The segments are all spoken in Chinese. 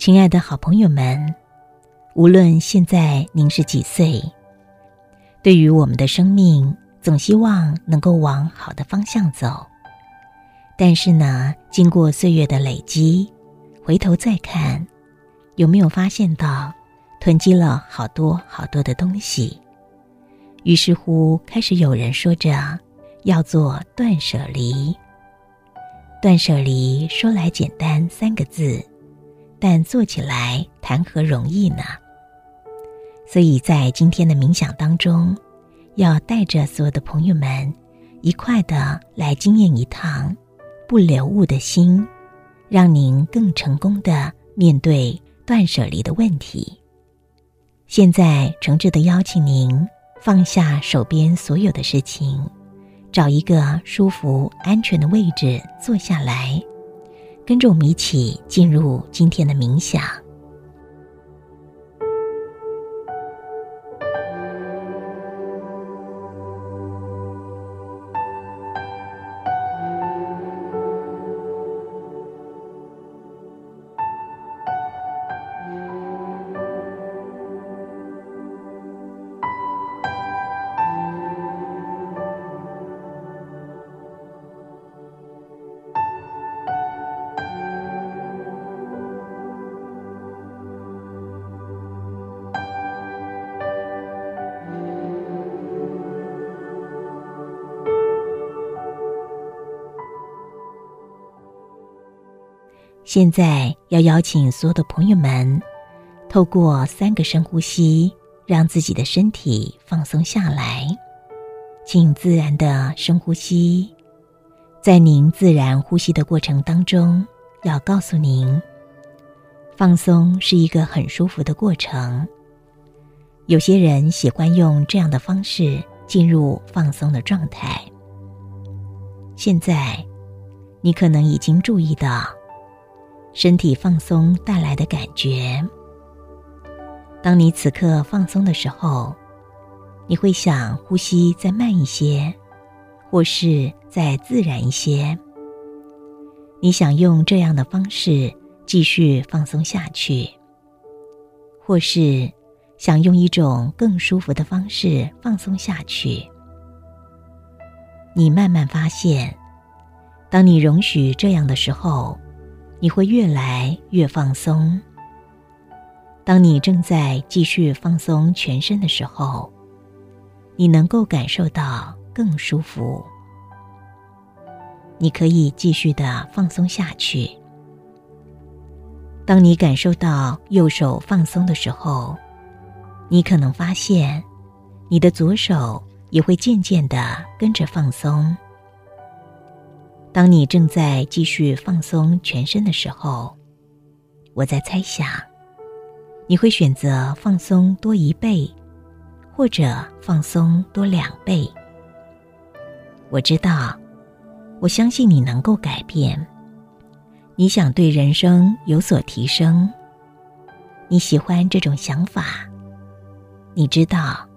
亲爱的好朋友们，无论现在您是几岁，对于我们的生命，总希望能够往好的方向走。但是呢，经过岁月的累积，回头再看，有没有发现到囤积了好多好多的东西？于是乎，开始有人说着要做断舍离。断舍离说来简单三个字，但做起来谈何容易呢？所以在今天的冥想当中，要带着所有的朋友们一块的来经验一趟不留物的心，让您更成功的面对断舍离的问题。现在诚挚的邀请您。放下手边所有的事情，找一个舒服、安全的位置坐下来，跟着我们一起进入今天的冥想。现在要邀请所有的朋友们，透过三个深呼吸，让自己的身体放松下来。请自然的深呼吸，在您自然呼吸的过程当中，要告诉您，放松是一个很舒服的过程。有些人喜欢用这样的方式进入放松的状态。现在，你可能已经注意到。身体放松带来的感觉。当你此刻放松的时候，你会想呼吸再慢一些，或是再自然一些。你想用这样的方式继续放松下去，或是想用一种更舒服的方式放松下去。你慢慢发现，当你容许这样的时候。你会越来越放松。当你正在继续放松全身的时候，你能够感受到更舒服。你可以继续的放松下去。当你感受到右手放松的时候，你可能发现，你的左手也会渐渐的跟着放松。当你正在继续放松全身的时候，我在猜想，你会选择放松多一倍，或者放松多两倍。我知道，我相信你能够改变。你想对人生有所提升，你喜欢这种想法。你知道，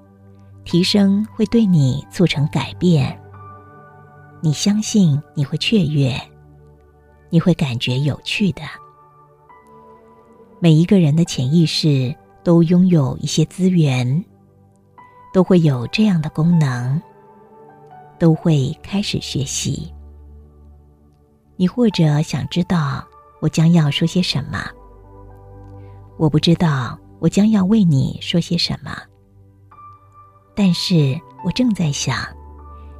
提升会对你促成改变。你相信你会雀跃，你会感觉有趣的。每一个人的潜意识都拥有一些资源，都会有这样的功能，都会开始学习。你或者想知道我将要说些什么？我不知道我将要为你说些什么，但是我正在想。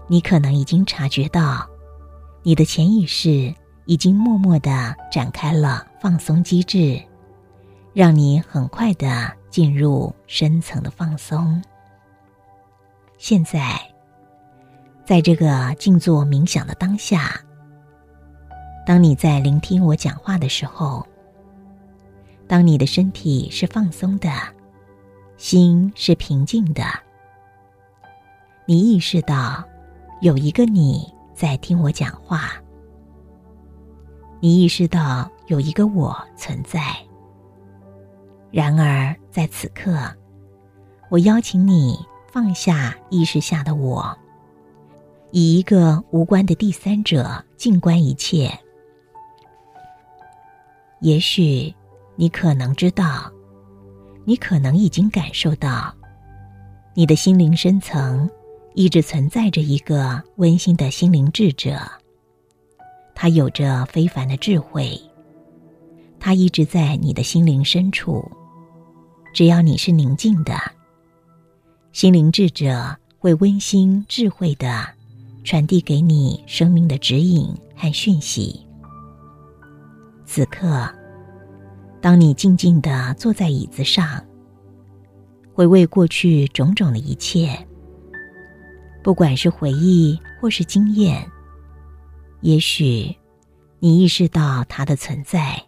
你可能已经察觉到，你的潜意识已经默默的展开了放松机制，让你很快的进入深层的放松。现在，在这个静坐冥想的当下，当你在聆听我讲话的时候，当你的身体是放松的，心是平静的，你意识到。有一个你在听我讲话，你意识到有一个我存在。然而在此刻，我邀请你放下意识下的我，以一个无关的第三者静观一切。也许你可能知道，你可能已经感受到，你的心灵深层一直存在着一个温馨的心灵智者。他有着非凡的智慧，他一直在你的心灵深处。只要你是宁静的，心灵智者会温馨智慧的传递给你生命的指引和讯息。此刻，当你静静的坐在椅子上，回味过去种种的一切，不管是回忆或是经验，也许你意识到它的存在。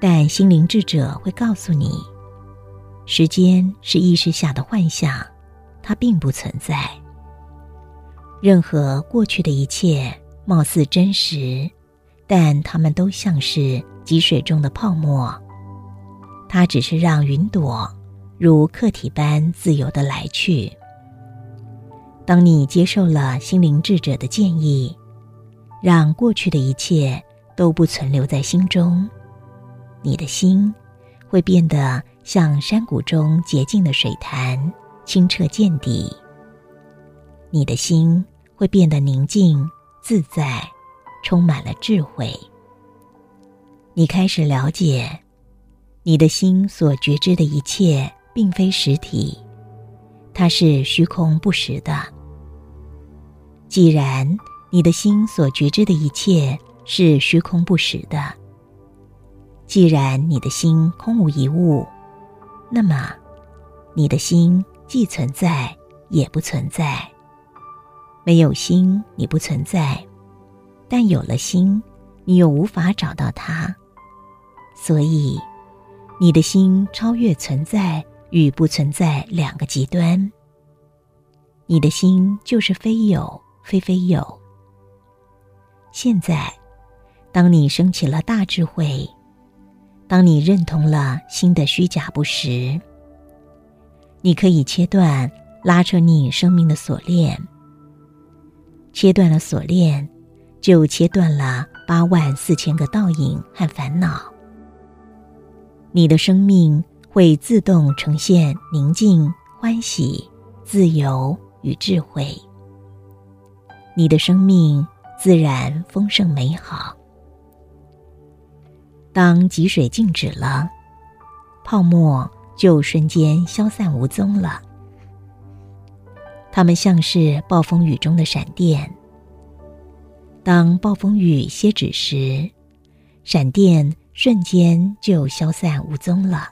但心灵智者会告诉你，时间是意识下的幻象，它并不存在。任何过去的一切貌似真实，但它们都像是积水中的泡沫。它只是让云朵如客体般自由的来去。当你接受了心灵智者的建议，让过去的一切都不存留在心中。你的心会变得像山谷中洁净的水潭，清澈见底。你的心会变得宁静自在，充满了智慧。你开始了解，你的心所觉知的一切并非实体，它是虚空不实的。既然你的心所觉知的一切是虚空不实的，既然你的心空无一物，那么，你的心既存在也不存在。没有心，你不存在；但有了心，你又无法找到它。所以，你的心超越存在与不存在两个极端。你的心就是非有，非非有。现在，当你升起了大智慧。当你认同了新的虚假不实，你可以切断拉扯你生命的锁链。切断了锁链，就切断了八万四千个倒影和烦恼。你的生命会自动呈现宁静、欢喜、自由与智慧。你的生命自然丰盛美好。当积水静止了，泡沫就瞬间消散无踪了。它们像是暴风雨中的闪电。当暴风雨歇止时，闪电瞬间就消散无踪了。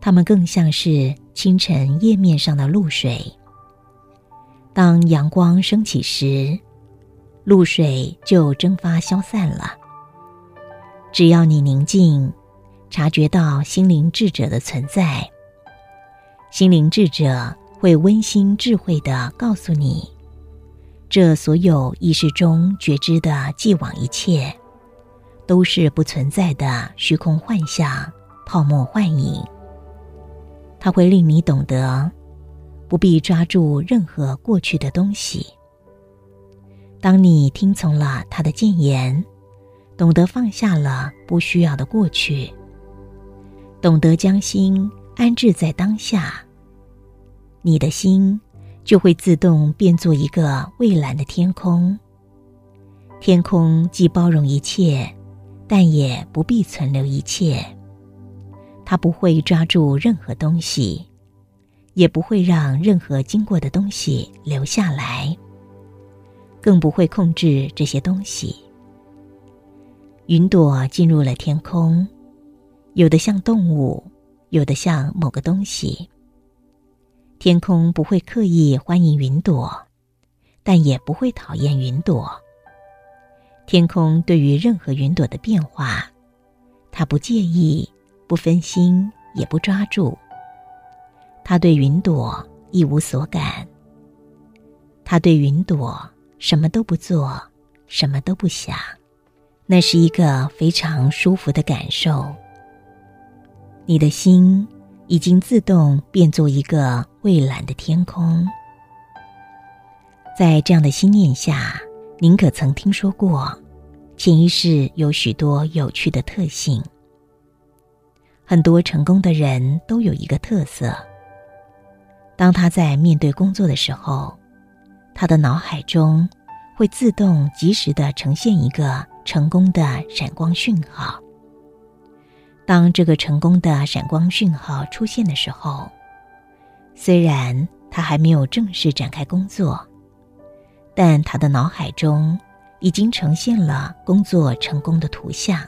它们更像是清晨叶面上的露水。当阳光升起时，露水就蒸发消散了。只要你宁静，察觉到心灵智者的存在，心灵智者会温馨智慧的告诉你，这所有意识中觉知的既往一切，都是不存在的虚空幻象、泡沫幻影。它会令你懂得，不必抓住任何过去的东西。当你听从了他的谏言。懂得放下了不需要的过去，懂得将心安置在当下，你的心就会自动变作一个蔚蓝的天空。天空既包容一切，但也不必存留一切。它不会抓住任何东西，也不会让任何经过的东西留下来，更不会控制这些东西。云朵进入了天空，有的像动物，有的像某个东西。天空不会刻意欢迎云朵，但也不会讨厌云朵。天空对于任何云朵的变化，它不介意，不分心，也不抓住。他对云朵一无所感。他对云朵什么都不做，什么都不想。那是一个非常舒服的感受。你的心已经自动变作一个蔚蓝的天空。在这样的心念下，您可曾听说过，潜意识有许多有趣的特性。很多成功的人都有一个特色：当他在面对工作的时候，他的脑海中会自动及时的呈现一个成功的闪光讯号。当这个成功的闪光讯号出现的时候，虽然他还没有正式展开工作，但他的脑海中。已经呈现了工作成功的图像。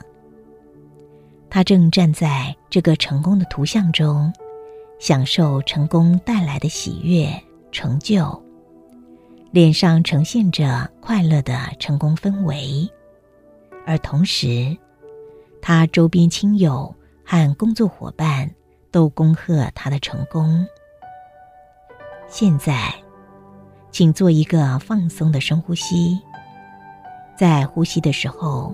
他正站在这个成功的图像中，享受成功带来的喜悦、成就，脸上呈现着快乐的成功氛围，而同时，他周边亲友和工作伙伴都恭贺他的成功。现在，请做一个放松的深呼吸。在呼吸的时候，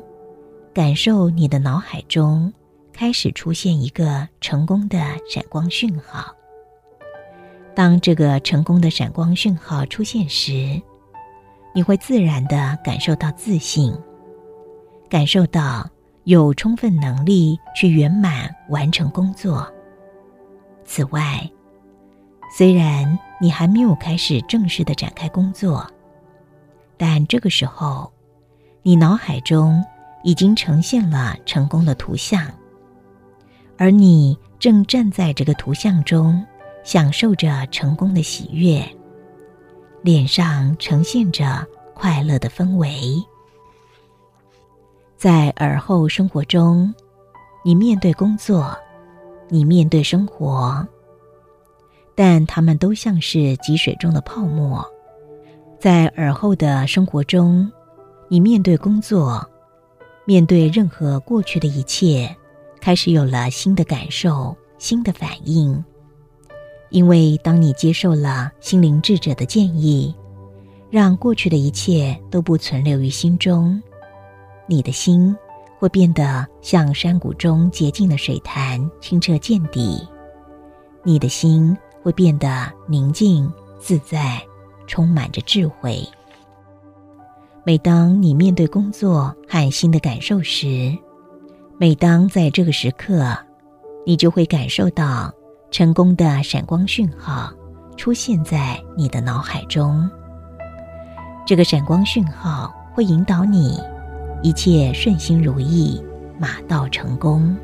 感受你的脑海中开始出现一个成功的闪光讯号。当这个成功的闪光讯号出现时，你会自然的感受到自信，感受到有充分能力去圆满完成工作。此外，虽然你还没有开始正式的展开工作，但这个时候。你脑海中已经呈现了成功的图像，而你正站在这个图像中，享受着成功的喜悦，脸上呈现着快乐的氛围。在尔后生活中，你面对工作，你面对生活，但他们都像是积水中的泡沫，在尔后的生活中。你面对工作，面对任何过去的一切，开始有了新的感受、新的反应。因为当你接受了心灵智者的建议，让过去的一切都不存留于心中，你的心会变得像山谷中洁净的水潭，清澈见底。你的心会变得宁静自在，充满着智慧。每当你面对工作和新的感受时，每当在这个时刻，你就会感受到成功的闪光讯号出现在你的脑海中。这个闪光讯号会引导你，一切顺心如意，马到成功。